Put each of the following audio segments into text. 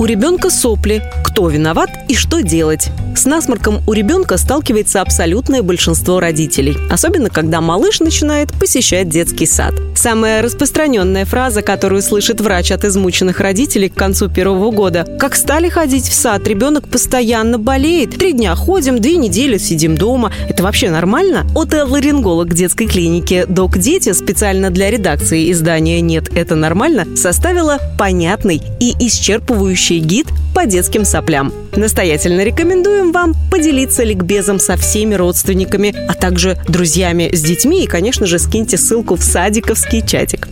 У ребенка сопли, кто виноват и что делать. С насморком у ребенка сталкивается абсолютное большинство родителей, особенно когда малыш начинает посещать детский сад. Самая распространенная фраза, которую слышит врач от измученных родителей к концу первого года. Как стали ходить в сад, ребенок постоянно болеет. Три дня ходим, две недели сидим дома. Это вообще нормально? Отоларинголог детской клиники «Док Дети» специально для редакции издания «Нет, это нормально» составила понятный и исчерпывающий гид по детским соплям. Настоятельно рекомендуем вам поделиться ликбезом со всеми родственниками, а также друзьями с детьми и, конечно же, скиньте ссылку в садиковский чатик.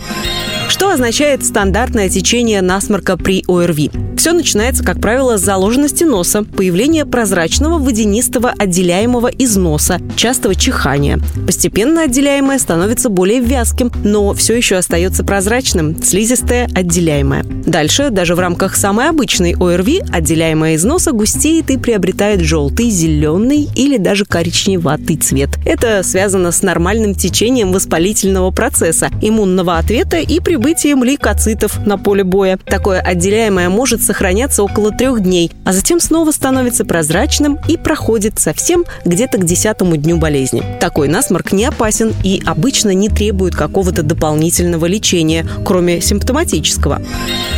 Что означает стандартное течение насморка при ОРВИ? Все начинается, как правило, с заложенности носа, появления прозрачного водянистого отделяемого из носа, частого чихания. Постепенно отделяемое становится более вязким, но все еще остается прозрачным, слизистое отделяемое. Дальше, даже в рамках самой обычной ОРВИ, отделяемое из носа густеет и приобретает желтый, зеленый или даже коричневатый цвет. Это связано с нормальным течением воспалительного процесса, иммунного ответа и прибытием лейкоцитов на поле боя. Такое отделяемое может сохраняться около трех дней, а затем снова становится прозрачным и проходит совсем где-то к десятому дню болезни. Такой насморк не опасен и обычно не требует какого-то дополнительного лечения, кроме симптоматического.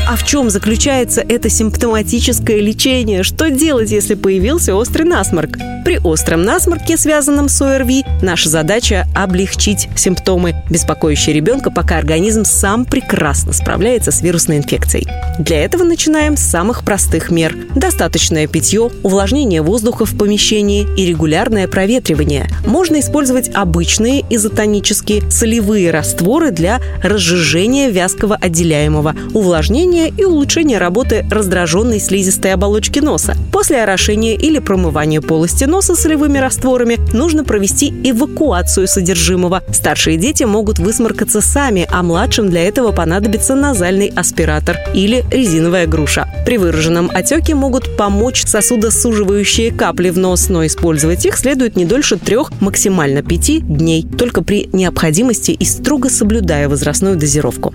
А в чем заключается это симптоматическое лечение? Что делать, если появился острый насморк? При остром насморке, связанном с ОРВИ, наша задача – облегчить симптомы, беспокоящие ребенка, пока организм сам прекрасно справляется с вирусной инфекцией. Для этого начинаем с самых простых мер. Достаточное питье, увлажнение воздуха в помещении и регулярное проветривание. Можно использовать обычные изотонические солевые растворы для разжижения вязкого отделяемого, увлажнения и улучшения работы раздраженной слизистой оболочки носа. После орошения или промывания полости носа солевыми растворами нужно провести эвакуацию содержимого. Старшие дети могут высморкаться сами, а младшим для этого понадобится назальный аспиратор или резиновая груша. При выраженном отеке могут помочь сосудосуживающие капли в нос, но использовать их следует не дольше трех, максимально пяти дней, только при необходимости и строго соблюдая возрастную дозировку.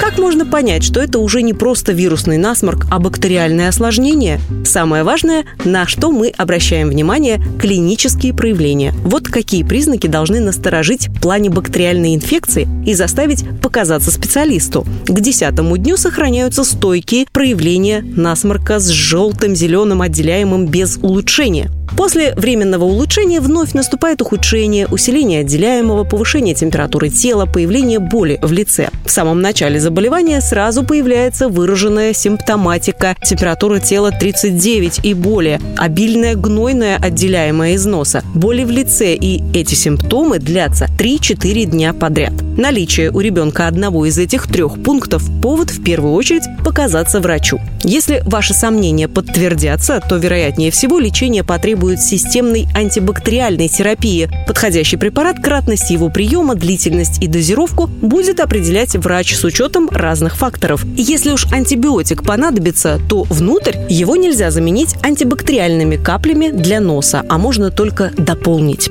Как можно понять, что это уже не просто вирусный насморк, а бактериальное осложнение? Самое важное, на что мы обращаем внимание – клинические проявления. Вот какие признаки должны насторожить в плане бактериальной инфекции и заставить показаться специалисту. К десятому дню сохраняются стойкие проявления насморка с желтым зеленым отделяемым без улучшения. После временного улучшения вновь наступает ухудшение, усиление отделяемого, повышение температуры тела, появление боли в лице. В самом начале заболевания сразу появляется выраженная симптоматика, температура тела 39 и более, обильное гнойное отделяемое из носа, боли в лице, и эти симптомы длятся 3-4 дня подряд. Наличие у ребенка одного из этих трех пунктов – повод в первую очередь показаться врачу. Если ваши сомнения подтвердятся, то, вероятнее всего, лечение потребует системной антибактериальной терапии. Подходящий препарат, кратность его приема, длительность и дозировку будет определять врач с учетом разных факторов. Если уж антибиотик понадобится, то внутрь его нельзя заменить антибактериальными каплями для носа, а можно только дополнить.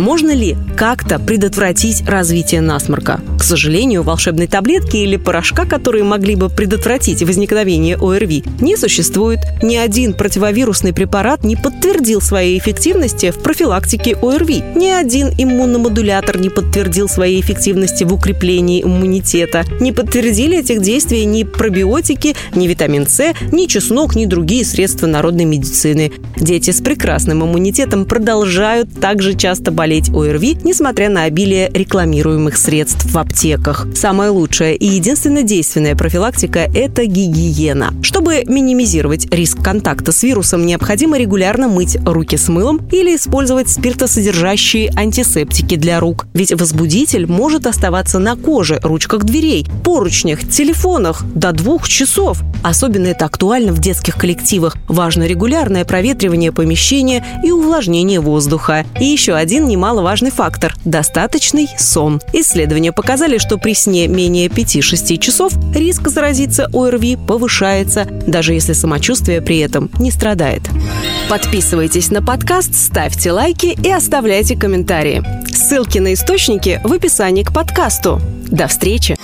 Можно ли как-то предотвратить развитие насморка? К сожалению, волшебной таблетки или порошка, которые могли бы предотвратить возникновение ОРВИ, не существует. Ни один противовирусный препарат не подтвердил своей эффективности в профилактике ОРВИ. Ни один иммуномодулятор не подтвердил своей эффективности в укреплении иммунитета. Не подтвердили этих действий ни пробиотики, ни витамин С, ни чеснок, ни другие средства народной медицины. Дети с прекрасным иммунитетом продолжают также часто болеть ОРВИ, несмотря на обилие рекламируемых средств в аптеках. Самая лучшая и единственно действенная профилактика – это гигиена. Чтобы минимизировать риск контакта с вирусом, необходимо регулярно мыть руки с мылом или использовать спиртосодержащие антисептики для рук. Ведь возбудитель может оставаться на коже, ручках дверей, поручнях, телефонах до двух часов. Особенно это актуально в детских коллективах. Важно регулярное проветривание помещения и увлажнение воздуха. И еще один немаловажный фактор – достаточный сон. Исследования показали, что при сне менее 5-6 часов риск заразиться ОРВИ повышается, даже если самочувствие при этом не страдает. Подписывайтесь на подкаст, ставьте лайки и оставляйте комментарии. Ссылки на источники в описании к подкасту. До встречи!